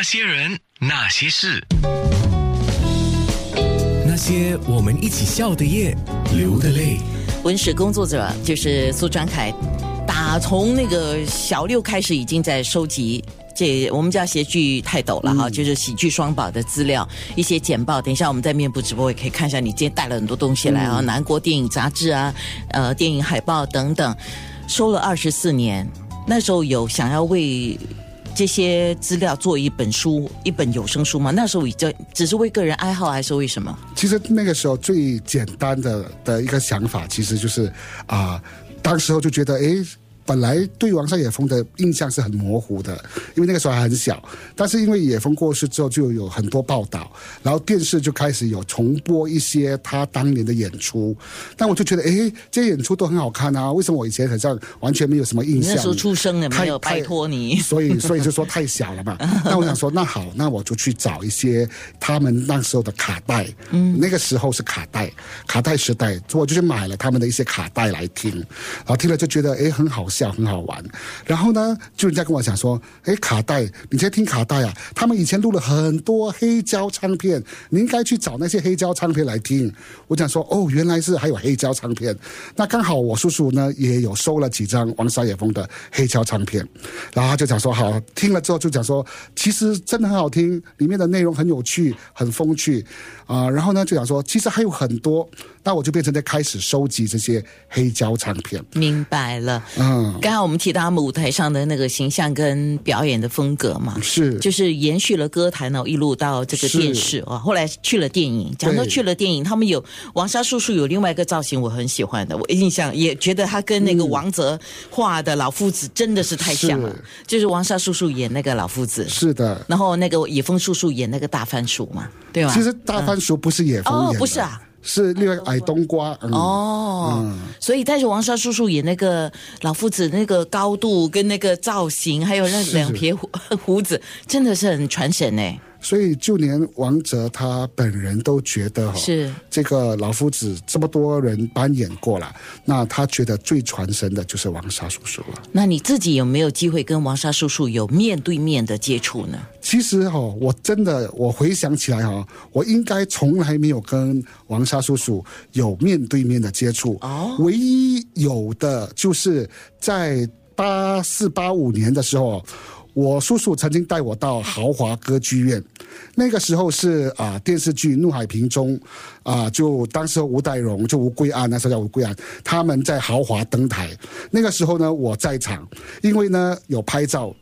那些人，那些事，那些我们一起笑的夜，流的泪。文史工作者就是苏传凯，打从那个小六开始，已经在收集这我们叫谐剧泰斗了哈，就是喜剧双宝的资料，一些简报。等一下我们在面部直播也可以看一下，你今天带了很多东西来啊，南国电影杂志啊，呃，电影海报等等，收了二十四年。那时候有想要为这些资料做一本书，一本有声书吗？那时候已经只是为个人爱好，还是为什么？其实那个时候最简单的的一个想法，其实就是啊，当时候就觉得哎。本来对王少野峰的印象是很模糊的，因为那个时候还很小。但是因为野峰过世之后，就有很多报道，然后电视就开始有重播一些他当年的演出。但我就觉得，哎，这些演出都很好看啊！为什么我以前好像完全没有什么印象？那时候出生的没有拜托你，所以所以就说太小了嘛。那我想说，那好，那我就去找一些他们那时候的卡带。嗯，那个时候是卡带，卡带时代，我就去买了他们的一些卡带来听，然后听了就觉得，哎，很好。笑很好玩，然后呢，就人家跟我讲说，哎，卡带，你在听卡带啊？他们以前录了很多黑胶唱片，你应该去找那些黑胶唱片来听。我讲说，哦，原来是还有黑胶唱片。那刚好我叔叔呢也有收了几张王沙野峰的黑胶唱片，然后他就讲说，好，听了之后就讲说，其实真的很好听，里面的内容很有趣，很风趣啊。然后呢，就讲说，其实还有很多。那我就变成在开始收集这些黑胶唱片。明白了，嗯，刚刚我们提到他们舞台上的那个形象跟表演的风格嘛，是，就是延续了歌坛呢，一路到这个电视啊，后来去了电影。讲到去了电影，他们有王沙叔叔有另外一个造型，我很喜欢的，我印象也觉得他跟那个王泽画的老夫子真的是太像了，就是王沙叔叔演那个老夫子，是的，然后那个野风叔叔演那个大番薯嘛，对吧？其实大番薯不是野风演的，不是啊。是那个矮冬瓜哦，所以但是王沙叔叔演那个老夫子那个高度跟那个造型，还有那两撇胡 胡子，真的是很传神呢。所以就连王哲他本人都觉得哈，是这个老夫子这么多人扮演过了，那他觉得最传神的就是王沙叔叔了。那你自己有没有机会跟王沙叔叔有面对面的接触呢？其实哈，我真的我回想起来哈，我应该从来没有跟王沙叔叔有面对面的接触。哦，唯一有的就是在八四八五年的时候。我叔叔曾经带我到豪华歌剧院，那个时候是啊电视剧《怒海萍》中啊，就当时吴岱融就吴桂安那时候叫吴桂安，他们在豪华登台。那个时候呢，我在场，因为呢有拍照，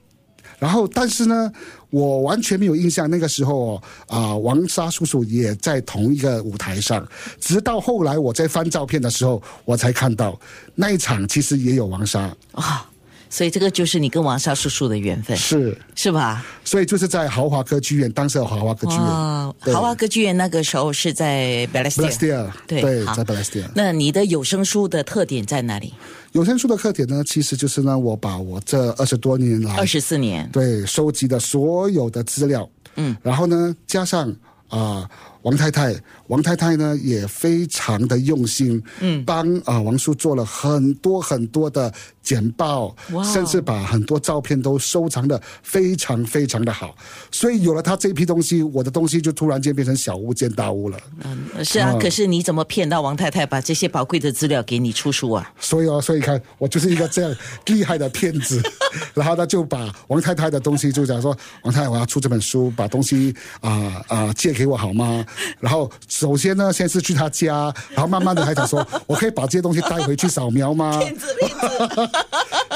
然后但是呢，我完全没有印象。那个时候啊，王沙叔叔也在同一个舞台上，直到后来我在翻照片的时候，我才看到那一场其实也有王沙啊。所以这个就是你跟王少叔叔的缘分，是是吧？所以就是在豪华歌剧院，当时有豪华歌剧院。豪华歌剧院那个时候是在 b a l a s t i a 对，在 b a l a s t i a 那你的有声书的特点在哪里？有声书的特点呢，其实就是呢，我把我这二十多年来二十四年对收集的所有的资料，嗯，然后呢，加上啊。王太太，王太太呢也非常的用心，嗯，帮啊王叔做了很多很多的简报，甚至把很多照片都收藏的非常非常的好。所以有了他这批东西，我的东西就突然间变成小巫见大巫了。嗯，是啊，可是你怎么骗到王太太把这些宝贵的资料给你出书啊？所以啊，所以看我就是一个这样厉害的骗子，然后他就把王太太的东西就讲说，王太太我要出这本书，把东西啊啊借给我好吗？然后首先呢，先是去他家，然后慢慢的还想说，我可以把这些东西带回去扫描吗？骗子骗子，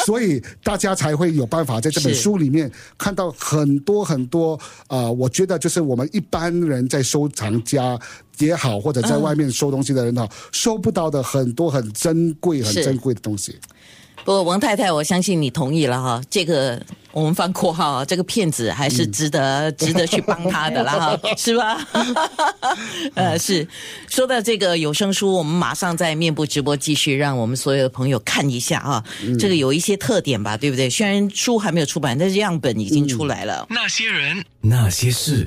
所以大家才会有办法在这本书里面看到很多很多啊，我觉得就是我们一般人在收藏家也好，或者在外面收东西的人好，收不到的很多很珍贵、很珍贵的东西。不过王太太，我相信你同意了哈。这个我们放括号，这个骗子还是值得值得去帮他的啦哈，是吧？呃，是。说到这个有声书，我们马上在面部直播继续，让我们所有的朋友看一下啊。这个有一些特点吧，对不对？虽然书还没有出版，但是样本已经出来了。那些人，那些事。